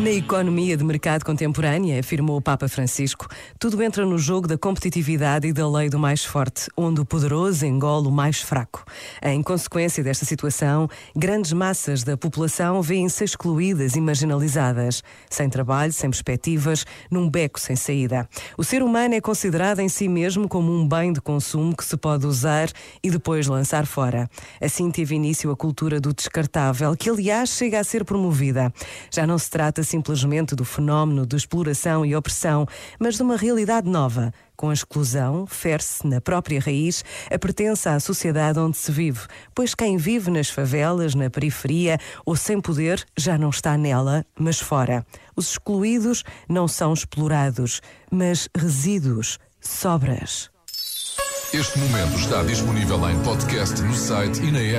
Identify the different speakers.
Speaker 1: Na economia de mercado contemporânea, afirmou o Papa Francisco, tudo entra no jogo da competitividade e da lei do mais forte, onde o poderoso engole o mais fraco. Em consequência desta situação, grandes massas da população vêem-se excluídas e marginalizadas, sem trabalho, sem perspectivas, num beco sem saída. O ser humano é considerado em si mesmo como um bem de consumo que se pode usar e depois lançar fora. Assim teve início a cultura do descartável, que aliás chega a ser promovida. Já não se trata simplesmente do fenómeno de exploração e opressão, mas de uma realidade nova. Com a exclusão, fere-se na própria raiz a pertença à sociedade onde se vive, pois quem vive nas favelas, na periferia ou sem poder já não está nela, mas fora. Os excluídos não são explorados, mas resíduos, sobras.
Speaker 2: Este momento está disponível em podcast no site e na app.